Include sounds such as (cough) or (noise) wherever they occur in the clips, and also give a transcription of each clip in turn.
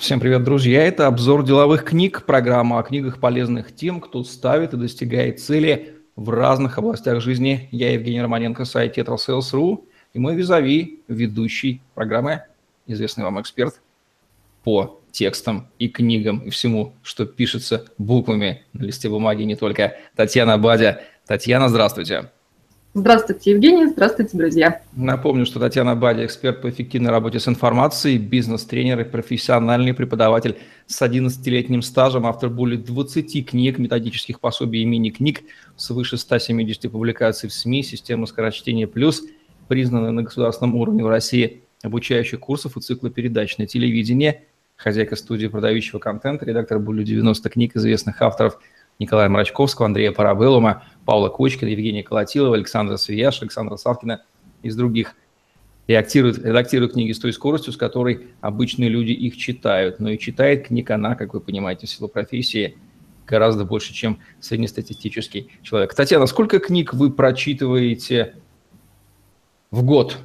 Всем привет, друзья! Это обзор деловых книг, программа о книгах, полезных тем, кто ставит и достигает цели в разных областях жизни. Я Евгений Романенко, сайт TetraSales.ru и мой визави, ведущий программы, известный вам эксперт по текстам и книгам и всему, что пишется буквами на листе бумаги, не только Татьяна Бадя. Татьяна, здравствуйте! Здравствуйте, Евгений. Здравствуйте, друзья. Напомню, что Татьяна Бади – эксперт по эффективной работе с информацией, бизнес-тренер и профессиональный преподаватель с 11-летним стажем, автор более 20 книг, методических пособий и мини-книг, свыше 170 публикаций в СМИ, система скорочтения «Плюс», признанная на государственном уровне в России, обучающих курсов и цикла передач на телевидение, хозяйка студии продающего контента, редактор более 90 книг известных авторов – Николая Мрачковского, Андрея Парабеллума, Павла Кочкина, Евгения Колотилова, Александра Свияш, Александра Савкина из других. Реактирует, редактирует книги с той скоростью, с которой обычные люди их читают. Но и читает книг она, как вы понимаете, в силу профессии, гораздо больше, чем среднестатистический человек. Татьяна, сколько книг вы прочитываете в год?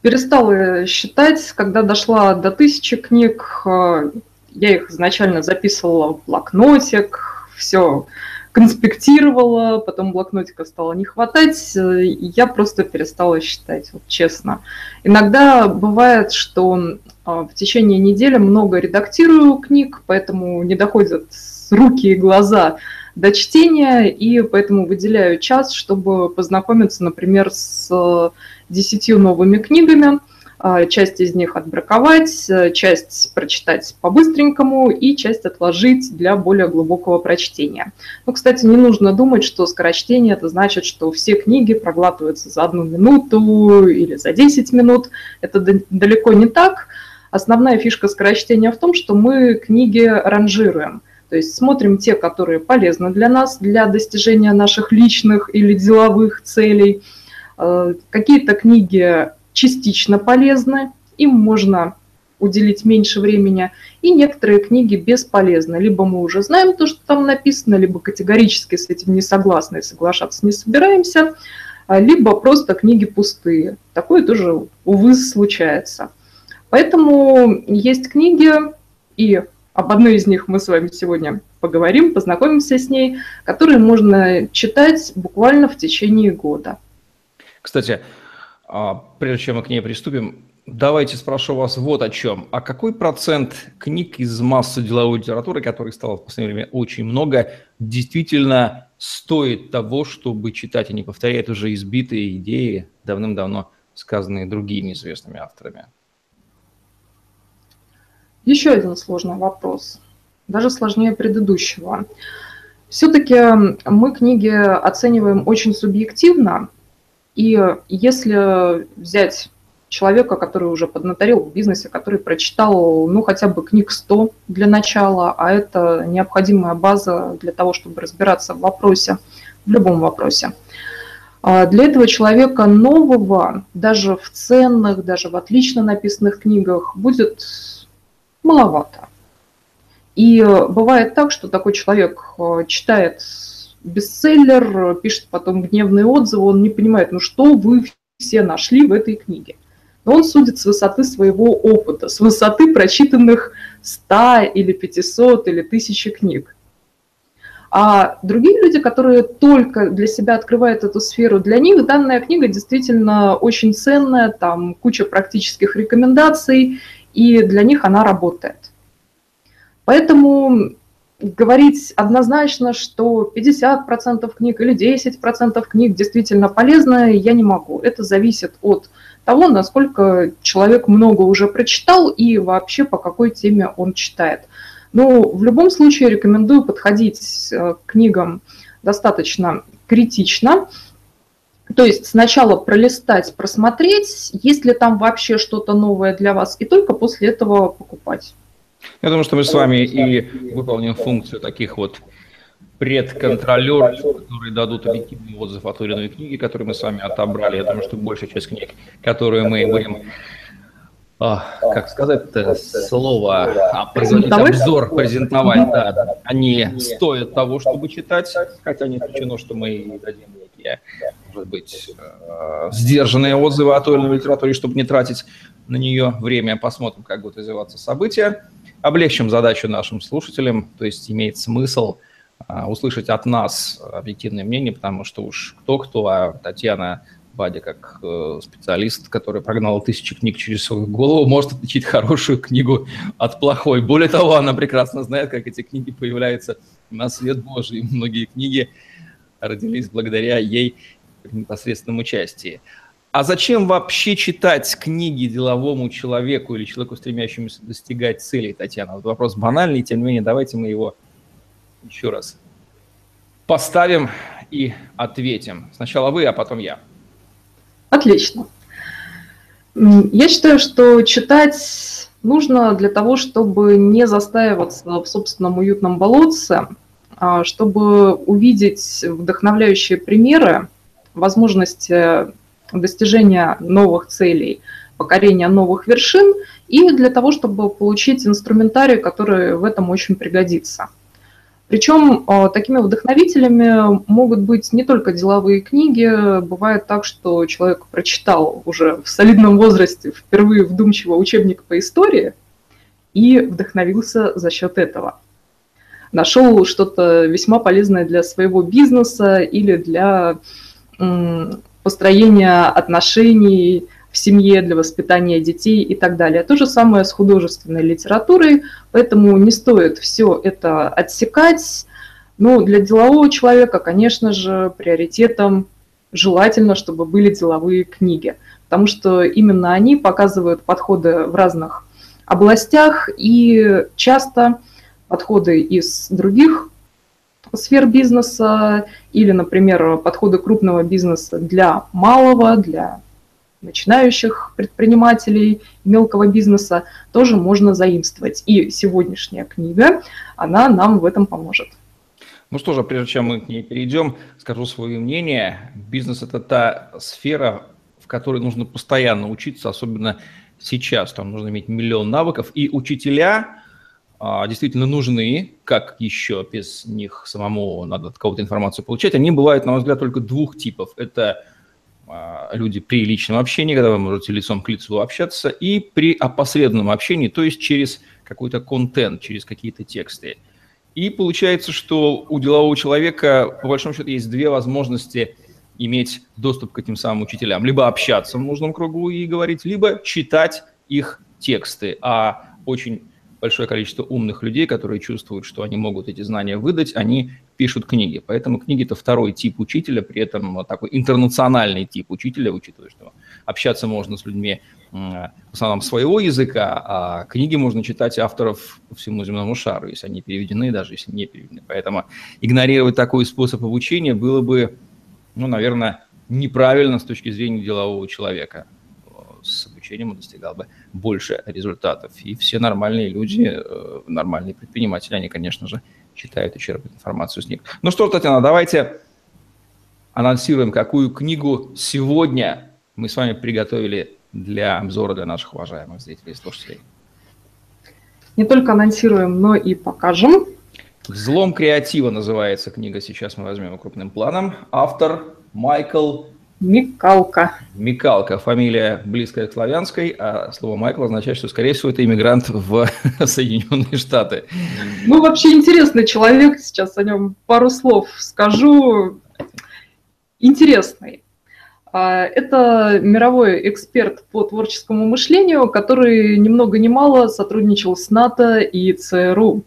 Перестала считать, когда дошла до тысячи книг, э, я их изначально записывала в блокнотик, все конспектировала, потом блокнотика стало не хватать, и я просто перестала считать, вот честно. Иногда бывает, что а, в течение недели много редактирую книг, поэтому не доходят руки и глаза до чтения, и поэтому выделяю час, чтобы познакомиться, например, с десятью новыми книгами – а, часть из них отбраковать, э, часть прочитать по-быстренькому и часть отложить для более глубокого прочтения. Ну, кстати, не нужно думать, что скорочтение – это значит, что все книги проглатываются за одну минуту или за 10 минут. Это далеко не так. Основная фишка скорочтения в том, что мы книги ранжируем. То есть смотрим те, которые полезны для нас, для достижения наших личных или деловых целей. Э, какие-то книги частично полезны, им можно уделить меньше времени, и некоторые книги бесполезны. Либо мы уже знаем то, что там написано, либо категорически с этим не согласны и соглашаться не собираемся, а, либо просто книги пустые. Такое тоже, увы, случается. Поэтому есть книги, и об одной из них мы с вами сегодня поговорим, познакомимся с ней, которые можно читать буквально в течение года. Кстати, прежде чем мы к ней приступим, давайте спрошу вас вот о чем. А какой процент книг из массы деловой литературы, которых стало в последнее время очень много, действительно стоит того, чтобы читать, и не повторяет уже избитые идеи, давным-давно сказанные другими известными авторами? Еще один сложный вопрос, даже сложнее предыдущего. Все-таки мы книги оцениваем очень субъективно, и если взять человека, который уже поднаторил в бизнесе, который прочитал, ну, хотя бы книг 100 для начала, а это необходимая база для того, чтобы разбираться в вопросе, в любом вопросе. А для этого человека нового, даже в ценных, даже в отлично написанных книгах, будет маловато. И бывает так, что такой человек э, читает бестселлер, пишет потом гневные отзывы, он не понимает, ну что вы все нашли в этой книге. Но он судит с высоты своего опыта, с высоты прочитанных 100 или 500 или 1000 книг. А другие люди, которые только для себя открывают эту сферу, для них данная книга действительно очень ценная, там куча практических рекомендаций, и для них она работает. Поэтому говорить однозначно, что 50% книг или 10% книг действительно полезны, я не могу. Это зависит от того, насколько человек много уже прочитал и вообще по какой теме он читает. Но в любом случае рекомендую подходить э, к книгам достаточно критично. То есть сначала пролистать, просмотреть, есть ли там вообще что-то новое для вас, и только после этого покупать. Я думаю, что мы с вами и выполним функцию таких вот предконтролеров, которые дадут объективный отзыв о той или иной книге, которую мы с вами отобрали. Я думаю, что большая часть книг, которые мы будем а, как сказать это слово, а, обзор, презентовать, да, они стоят того, чтобы читать, хотя не исключено, что мы дадим некие, может быть, э, сдержанные отзывы о той или иной литературе, чтобы не тратить на нее время, посмотрим, как будут развиваться события. Облегчим задачу нашим слушателям, то есть имеет смысл а, услышать от нас объективное мнение, потому что уж кто-кто, а Татьяна Бадя, как э, специалист, который прогнал тысячи книг через свою голову, может отличить хорошую книгу от плохой. Более того, она прекрасно знает, как эти книги появляются на свет Божий. Многие книги родились благодаря ей в непосредственном участии. А зачем вообще читать книги деловому человеку или человеку, стремящемуся достигать целей, Татьяна? Вот вопрос банальный, тем не менее, давайте мы его еще раз поставим и ответим. Сначала вы, а потом я. Отлично. Я считаю, что читать нужно для того, чтобы не застаиваться в собственном уютном болотце, а чтобы увидеть вдохновляющие примеры, возможности достижения новых целей, покорения новых вершин, и для того, чтобы получить инструментарий, который в этом очень пригодится – причем а, такими вдохновителями могут быть не только деловые книги. Бывает так, что человек прочитал уже в солидном возрасте впервые вдумчиво учебник по истории и вдохновился за счет этого. Нашел что-то весьма полезное для своего бизнеса или для построения отношений в семье, для воспитания детей и так далее. То же самое с художественной литературой, поэтому не стоит все это отсекать. Но для делового человека, конечно же, приоритетом желательно, чтобы были деловые книги, потому что именно они показывают подходы в разных областях и часто подходы из других сфер бизнеса или, например, подходы крупного бизнеса для малого, для начинающих предпринимателей, мелкого бизнеса тоже можно заимствовать. И сегодняшняя книга, она нам в этом поможет. Ну что же, прежде чем мы к ней перейдем, скажу свое мнение. Бизнес – это та сфера, в которой нужно постоянно учиться, особенно сейчас. Там нужно иметь миллион навыков. И учителя действительно нужны, как еще без них самому надо от кого-то информацию получать. Они бывают, на мой взгляд, только двух типов. Это а, люди при личном общении, когда вы можете лицом к лицу общаться, и при опосредованном общении, то есть через какой-то контент, через какие-то тексты. И получается, что у делового человека, по большому счету, есть две возможности иметь доступ к этим самым учителям. Либо общаться в нужном кругу и говорить, либо читать их тексты. А очень большое количество умных людей, которые чувствуют, что они могут эти знания выдать, они пишут книги. Поэтому книги – это второй тип учителя, при этом такой интернациональный тип учителя, учитывая, что общаться можно с людьми в основном своего языка, а книги можно читать авторов по всему земному шару, если они переведены, даже если не переведены. Поэтому игнорировать такой способ обучения было бы, ну, наверное, неправильно с точки зрения делового человека с обучением он достигал бы больше результатов. И все нормальные люди, э, нормальные предприниматели, они, конечно же, читают и черпают информацию с них. Ну что, Татьяна, давайте анонсируем, какую книгу сегодня мы с вами приготовили для обзора для наших уважаемых зрителей и слушателей. Не только анонсируем, но и покажем. «Взлом креатива» называется книга, сейчас мы возьмем крупным планом. Автор Майкл Микалка. Микалка. Фамилия близкая к славянской, а слово Майкл означает, что, скорее всего, это иммигрант в (laughs) Соединенные Штаты. Ну, вообще интересный человек. Сейчас о нем пару слов скажу. Интересный. А, это мировой эксперт по творческому мышлению, который ни много ни мало сотрудничал с НАТО и ЦРУ.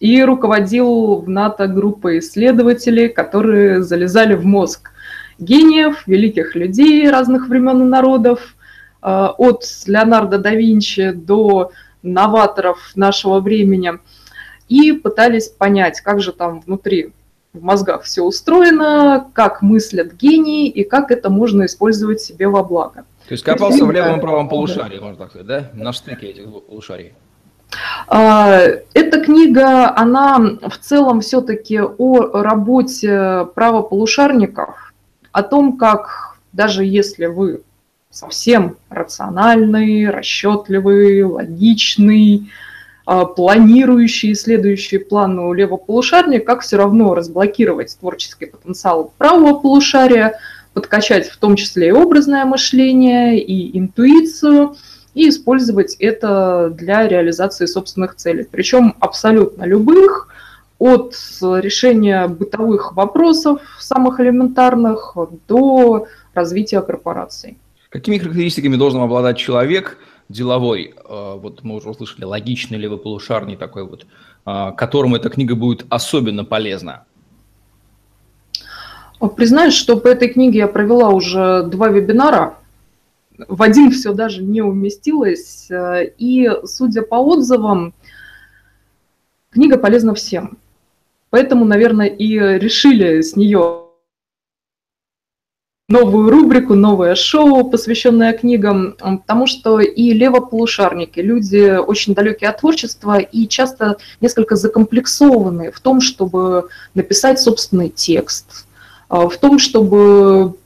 И руководил в НАТО группой исследователей, которые залезали в мозг – гениев, великих людей разных времен и народов, э, от Леонардо да Винчи до новаторов нашего времени, и пытались понять, как же там внутри в мозгах все устроено, как мыслят гении и как это можно использовать себе во благо. То есть копался в левом и правом полушарии, можно так сказать, да? На стыке этих двух полушарий. А, эта книга, она в целом все-таки о работе правополушарников, о том, как даже если вы совсем рациональный, расчетливый, логичный, а, планирующий, следующий план у левого полушария, как все равно разблокировать творческий потенциал правого полушария, подкачать в том числе и образное мышление, и интуицию, и использовать это для реализации собственных целей. Причем абсолютно любых, от решения бытовых вопросов, самых элементарных, до развития корпораций. Какими характеристиками должен обладать человек деловой? Э, вот мы уже услышали, логичный левый полушарный такой вот, э, которому эта книга будет особенно полезна. Признаюсь, что по этой книге я провела уже два вебинара. В один (laughs) все даже не уместилось. Э, и, судя по отзывам, книга полезна всем. Поэтому, наверное, и решили с нее новую рубрику, новое шоу, посвященное книгам, потому что и левополушарники, люди очень далекие от творчества и часто несколько закомплексованные в том, чтобы написать собственный текст, а, в том, чтобы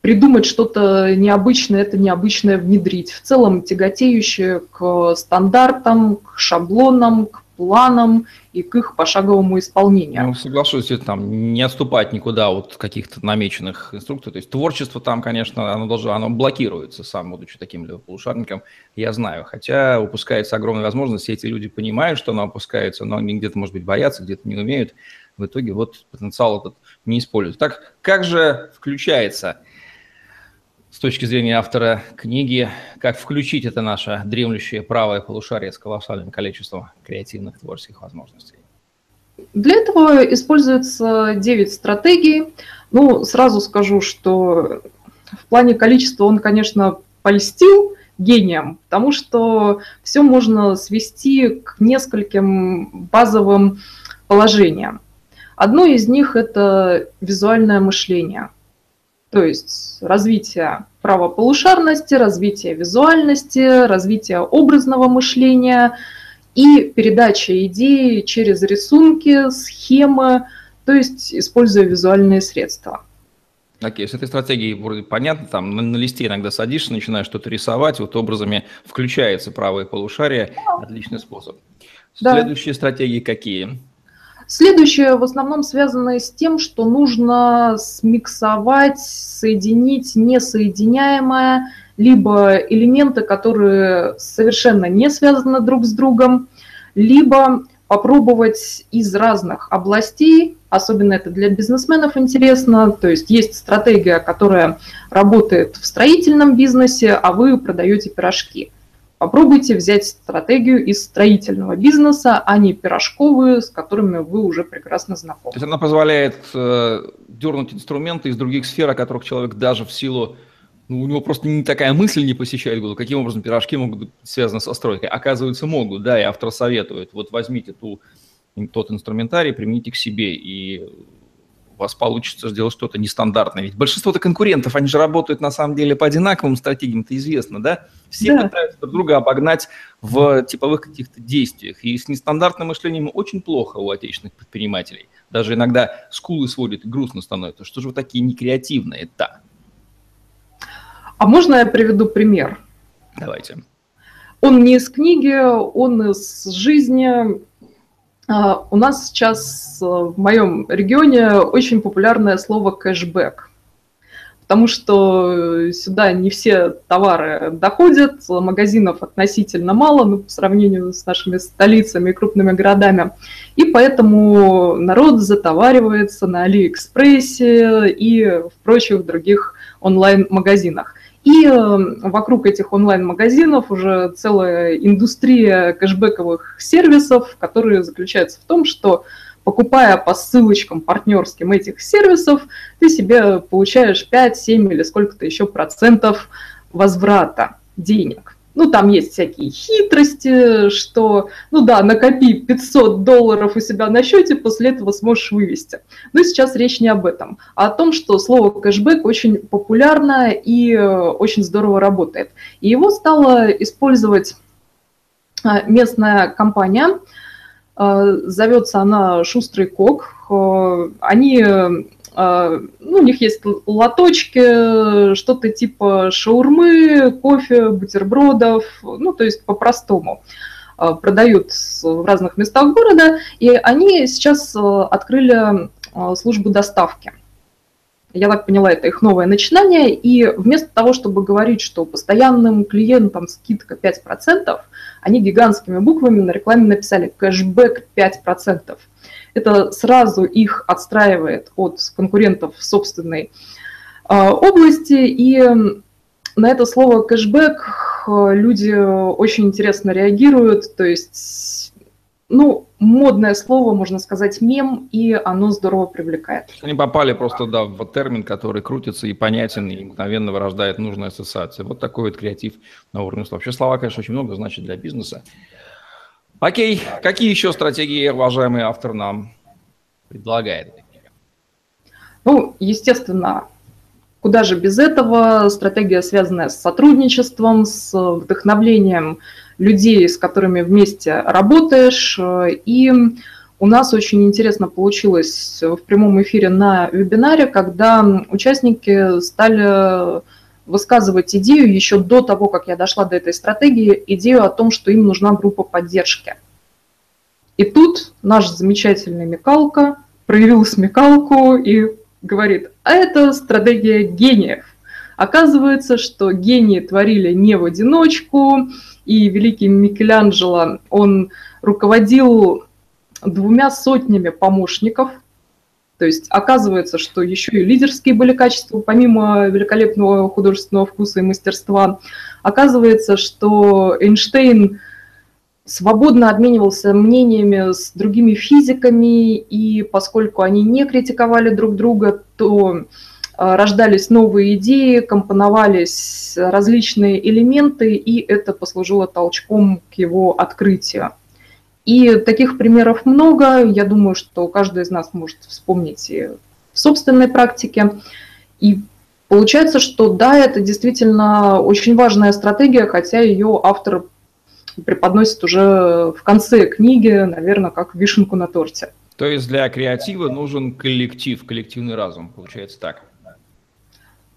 придумать что-то необычное, это необычное внедрить. В целом тяготеющее к стандартам, к шаблонам, к планам и к их пошаговому исполнению. Ну, соглашусь, это там не отступать никуда от каких-то намеченных инструкций. То есть творчество там, конечно, оно должно, оно блокируется, сам будучи таким полушарником, я знаю. Хотя упускается огромная возможность, эти люди понимают, что оно опускается, но они где-то, может быть, боятся, где-то не умеют. В итоге вот потенциал этот не используют. Так, как же включается с точки зрения автора книги, как включить это наше дремлющее правое полушарие с колоссальным количеством креативных творческих возможностей? Для этого используется 9 стратегий. Ну, сразу скажу, что в плане количества он, конечно, польстил гением, потому что все можно свести к нескольким базовым положениям. Одно из них – это визуальное мышление – то есть развитие правополушарности, развитие визуальности, развитие образного мышления и передача идеи через рисунки, схемы, то есть используя визуальные средства. Окей, okay, с этой стратегией вроде понятно, там на, на листе иногда садишься, начинаешь что-то рисовать, вот образами включается правое полушарие, отличный способ. Следующие да. стратегии какие? Следующее в основном связано с тем, что нужно смиксовать, соединить несоединяемое, либо элементы, которые совершенно не связаны друг с другом, либо попробовать из разных областей, особенно это для бизнесменов интересно, то есть есть стратегия, которая работает в строительном бизнесе, а вы продаете пирожки – Попробуйте взять стратегию из строительного бизнеса, а не пирожковые, с которыми вы уже прекрасно знакомы. То есть она позволяет э, дернуть инструменты из других сфер, о которых человек даже в силу ну, у него просто не такая мысль не посещает голову, каким образом пирожки могут быть связаны со стройкой. Оказывается, могут, да, и автор советует. Вот возьмите ту, тот инструментарий, примените к себе, и вас получится сделать что-то нестандартное. Ведь большинство-то конкурентов, они же работают на самом деле по одинаковым стратегиям, это известно, да? Все да. пытаются друг друга обогнать в типовых каких-то действиях. И с нестандартным мышлением очень плохо у отечественных предпринимателей. Даже иногда скулы сводят и грустно становится. Что же вы такие некреативные Да. А можно я приведу пример? Давайте. Он не из книги, он из жизни. А, у нас сейчас э, в моем регионе очень популярное слово кэшбэк, потому что сюда не все товары доходят, магазинов относительно мало ну, по сравнению с нашими столицами и крупными городами, и поэтому народ затоваривается на Алиэкспрессе и в прочих других онлайн-магазинах. И эм, вокруг этих онлайн-магазинов уже целая индустрия кэшбэковых сервисов, которые заключаются в том, что покупая по ссылочкам партнерским этих сервисов, ты себе получаешь 5, 7 или сколько-то еще процентов возврата денег. Ну, там есть всякие хитрости, что, ну да, накопи 500 долларов у себя на счете, после этого сможешь вывести. Но сейчас речь не об этом, а о том, что слово кэшбэк очень популярно и э, очень здорово работает. И его стала использовать э, местная компания, э, зовется она «Шустрый кок». Они ну, у них есть лоточки, что-то типа шаурмы, кофе, бутербродов, ну, то есть по-простому а, продают в разных местах города, и они сейчас а, открыли службу доставки. я так поняла, это их новое начинание, и вместо того, чтобы говорить, что постоянным клиентам скидка 5%, они гигантскими буквами на рекламе написали кэшбэк 5%. Это сразу их отстраивает от конкурентов в собственной э, области, и на это слово кэшбэк люди очень интересно реагируют, то есть ну, модное слово, можно сказать, мем, и оно здорово привлекает. Они попали просто, да, в термин, который крутится и понятен, и мгновенно вырождает нужную ассоциацию. Вот такой вот креатив на уровне слов. Вообще слова, конечно, очень много значит для бизнеса. Окей, какие еще стратегии, уважаемый автор, нам предлагает? Ну, естественно, куда же без этого? Стратегия, связанная с сотрудничеством, с вдохновлением людей, с которыми вместе работаешь. И у нас очень интересно получилось в прямом эфире на вебинаре, когда участники стали высказывать идею еще до того, как я дошла до этой стратегии, идею о том, что им нужна группа поддержки. И тут наш замечательный Микалка проявил смекалку и говорит, а это стратегия гениев. Оказывается, что гении творили не в одиночку, и великий Микеланджело, он руководил двумя сотнями помощников, то есть оказывается, что еще и лидерские были качества, помимо великолепного художественного вкуса и мастерства. Оказывается, что Эйнштейн свободно обменивался мнениями с другими физиками, и поскольку они не критиковали друг друга, то Э, рождались новые идеи, компоновались различные элементы, и это послужило толчком к его открытию. И таких примеров много. Я думаю, что каждый из нас может вспомнить и в собственной практике. И получается, что да, это действительно очень важная стратегия, хотя ее автор преподносит уже в конце книги, наверное, как вишенку на торте. То есть для креатива нужен коллектив, коллективный разум, получается так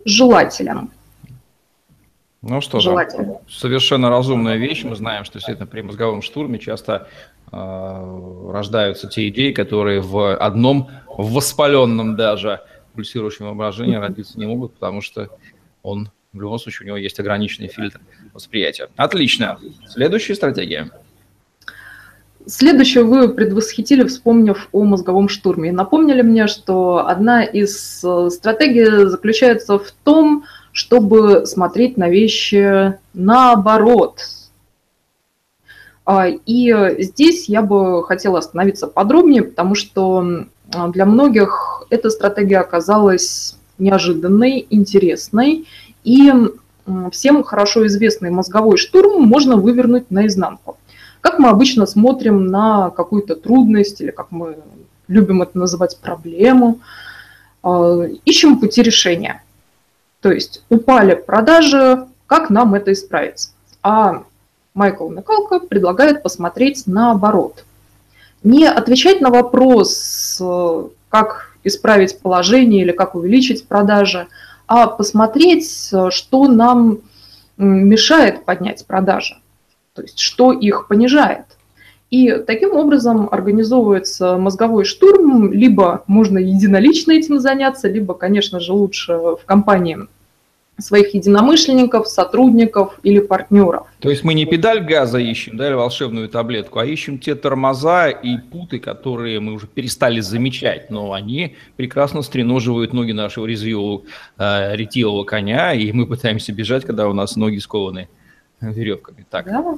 желателен. Ну что же, совершенно разумная вещь. Мы знаем, что действительно при мозговом штурме часто рождаются те идеи, которые в одном в воспаленном даже пульсирующем воображении родиться не могут, потому что он в любом случае у него есть ограниченный фильтр восприятия. Отлично. Следующая стратегия. Следующее вы предвосхитили, вспомнив о мозговом штурме. Напомнили мне, что одна из э, стратегий заключается в том, чтобы смотреть на вещи наоборот. А, и здесь я бы хотела остановиться подробнее, потому что для многих эта стратегия оказалась неожиданной, интересной, и всем хорошо известный мозговой штурм можно вывернуть наизнанку. Как мы обычно смотрим на какую-то трудность или, как мы любим это называть, проблему, а, ищем пути решения. То есть упали продажи, как нам это исправить? А Майкл Микалко предлагает посмотреть наоборот. Не отвечать на вопрос, как исправить положение или как увеличить продажи, а посмотреть, что нам мешает поднять продажи то есть что их понижает. И таким образом организовывается мозговой штурм, либо можно единолично этим заняться, либо, конечно же, лучше в компании своих единомышленников, сотрудников или партнеров. То есть мы не педаль газа ищем, да, или волшебную таблетку, а ищем те тормоза и путы, которые мы уже перестали замечать, но они прекрасно стреноживают ноги нашего резвилого, э, ретивого коня, и мы пытаемся бежать, когда у нас ноги скованы веревками. Так. Да,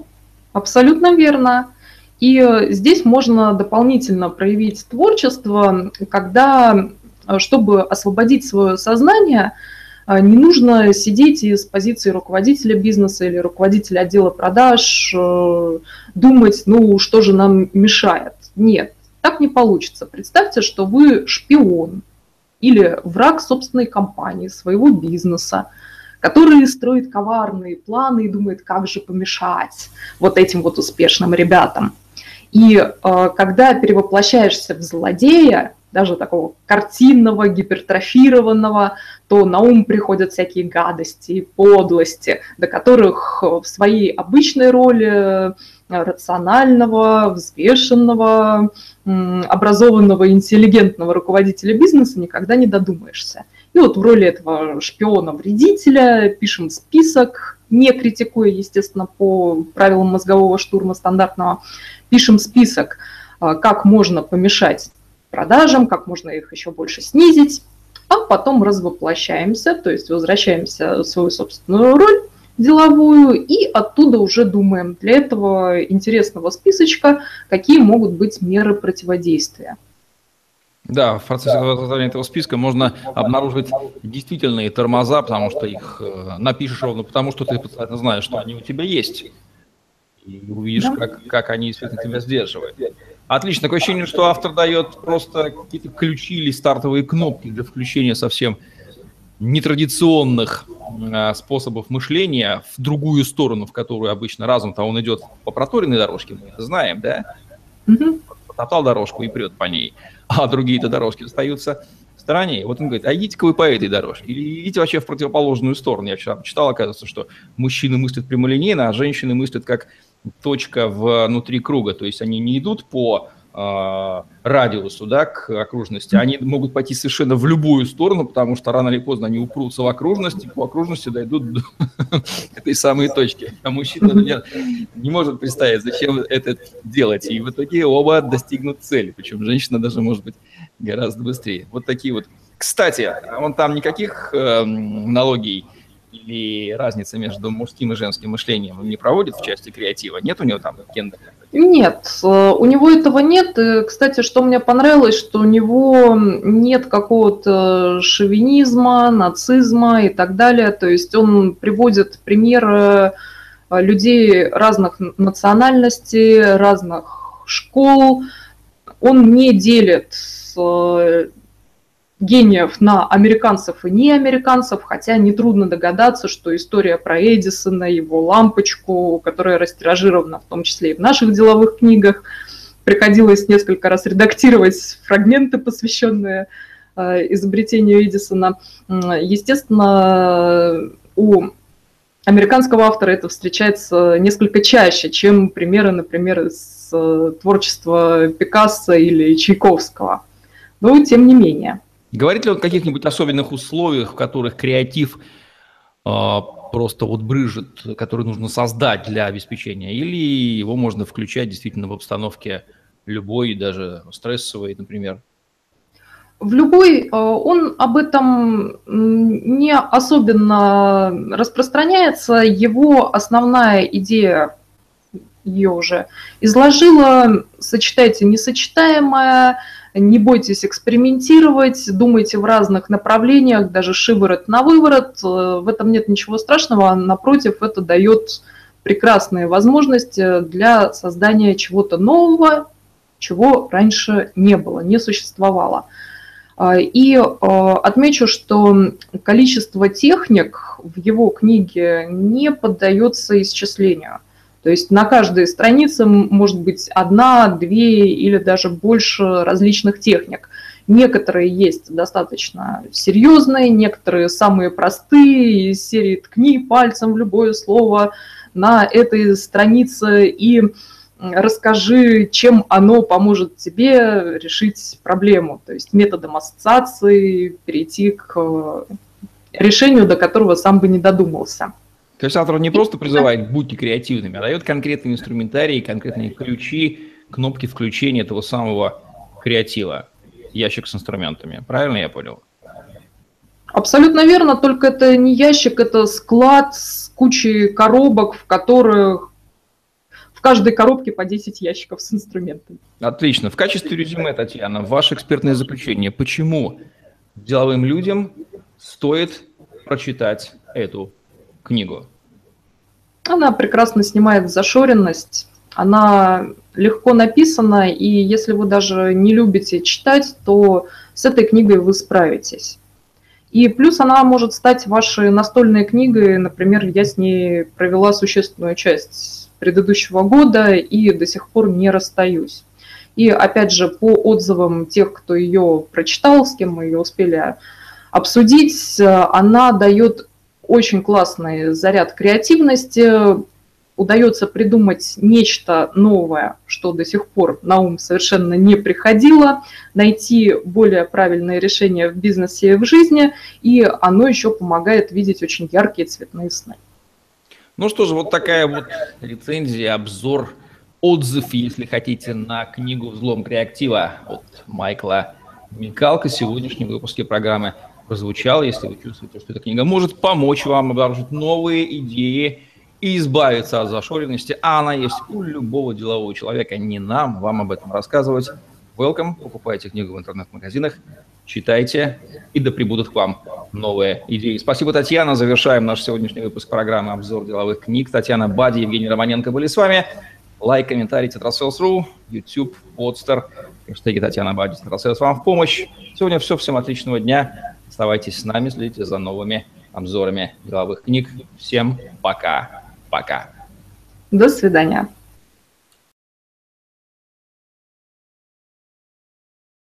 абсолютно верно. И э, здесь можно дополнительно проявить творчество, когда, э, чтобы освободить свое сознание, не нужно сидеть и с позиции руководителя бизнеса или руководителя отдела продаж думать, ну, что же нам мешает. Нет, так не получится. Представьте, что вы шпион или враг собственной компании, своего бизнеса который строит коварные планы и думает, как же помешать вот этим вот успешным ребятам. И э, когда перевоплощаешься в злодея, даже такого картинного, гипертрофированного, то на ум приходят всякие гадости и подлости, до которых в своей обычной роли рационального, взвешенного, образованного, интеллигентного руководителя бизнеса никогда не додумаешься. И вот в роли этого шпиона-вредителя пишем список, не критикуя, естественно, по правилам мозгового штурма стандартного, пишем список, а, как можно помешать продажам, как можно их еще больше снизить, а потом развоплощаемся, то есть возвращаемся в свою собственную роль деловую и оттуда уже думаем для этого интересного списочка, какие могут быть меры противодействия. Да, в процессе да. создания этого списка можно обнаружить действительные тормоза, потому что их э, напишешь ровно потому, что ты знаешь, что они у тебя есть. И увидишь, да. как, как они действительно тебя сдерживают. Отлично. Такое ощущение, что автор дает просто какие-то ключи или стартовые кнопки для включения совсем нетрадиционных э, способов мышления в другую сторону, в которую обычно разум-то он идет по проторенной дорожке, мы это знаем, да? Угу. Потоптал дорожку и прет по ней, а другие-то дорожки остаются в стороне. Вот он говорит, а идите-ка вы по этой дорожке, или идите вообще в противоположную сторону. Я вчера читал, оказывается, что мужчины мыслят прямолинейно, а женщины мыслят как точка внутри круга, то есть они не идут по э, радиусу, да, к окружности, они могут пойти совершенно в любую сторону, потому что рано или поздно они упрутся в окружность, и по окружности дойдут до (laughs) этой самой точки. А мужчина например, не может представить, зачем это делать, и в итоге оба достигнут цели, причем женщина даже может быть гораздо быстрее. Вот такие вот. Кстати, он там никаких э, или разница между мужским и женским мышлением не проводит в части креатива? Нет у него там гендера? Нет, э, у него этого нет. И, кстати, что мне понравилось, что у него нет какого-то шовинизма, нацизма и так далее. То есть он приводит примеры э, людей разных национальностей, разных школ. Он не делит э, гениев на американцев и не американцев, хотя нетрудно догадаться, что история про Эдисона, его лампочку, которая растиражирована в том числе и в наших деловых книгах, приходилось несколько раз редактировать фрагменты, посвященные э, изобретению Эдисона. Естественно, у американского автора это встречается несколько чаще, чем примеры, например, из э, творчества Пикассо или Чайковского. Но тем не менее – Говорит ли он о каких-нибудь особенных условиях, в которых креатив э, просто вот брыжет, который нужно создать для обеспечения, или его можно включать действительно в обстановке любой, даже стрессовой, например? В любой а, он об этом не особенно распространяется. Его основная идея ее уже изложила. Сочетайте несочетаемое, не бойтесь экспериментировать, думайте в разных направлениях, даже шиворот на выворот. Э, в этом нет ничего страшного, напротив, это дает прекрасные возможности для создания чего-то нового, чего раньше не было, не существовало. А, и э, отмечу, что количество техник в его книге не поддается исчислению. То есть на каждой странице может быть одна, две или даже больше различных техник. Некоторые есть достаточно серьезные, некоторые самые простые, из серии «ткни пальцем в любое слово на этой странице и расскажи, чем оно поможет тебе решить проблему». То есть методом ассоциации перейти к решению, до которого сам бы не додумался. То есть автор не просто призывает «будьте креативными», а дает конкретные инструментарии, конкретные ключи, кнопки включения этого самого креатива, ящик с инструментами. Правильно я понял? Абсолютно верно, только это не ящик, это склад с кучей коробок, в которых в каждой коробке по 10 ящиков с инструментами. Отлично. В качестве резюме, Татьяна, ваше экспертное заключение. Почему деловым людям стоит прочитать эту книгу? Она прекрасно снимает зашоренность, она легко написана, и если вы даже не любите читать, то с этой книгой вы справитесь. И плюс она может стать вашей настольной книгой. Например, я с ней провела существенную часть предыдущего года и до сих пор не расстаюсь. И опять же, по отзывам тех, кто ее прочитал, с кем мы ее успели обсудить, она дает очень классный заряд креативности, удается придумать нечто новое, что до сих пор на ум совершенно не приходило, найти более правильные решения в бизнесе и в жизни, и оно еще помогает видеть очень яркие цветные сны. Ну что же, вот такая вот рецензия, обзор, отзыв, если хотите, на книгу «Взлом креатива» от Майкла Микалка в сегодняшнем выпуске программы прозвучал. Если вы чувствуете, что эта книга может помочь вам обнаружить новые идеи и избавиться от зашоренности, а она есть у любого делового человека, не нам вам об этом рассказывать. Welcome, покупайте книгу в интернет-магазинах, читайте, и да прибудут к вам новые идеи. Спасибо, Татьяна. Завершаем наш сегодняшний выпуск программы «Обзор деловых книг». Татьяна Бади, Евгений Романенко были с вами. Лайк, комментарий, Тетрасселс.ру, YouTube, Podster, хэштеги Татьяна Бади, Тетрасселс вам в помощь. Сегодня все. Всем отличного дня. Оставайтесь с нами, следите за новыми обзорами деловых книг. Всем пока. Пока. До свидания.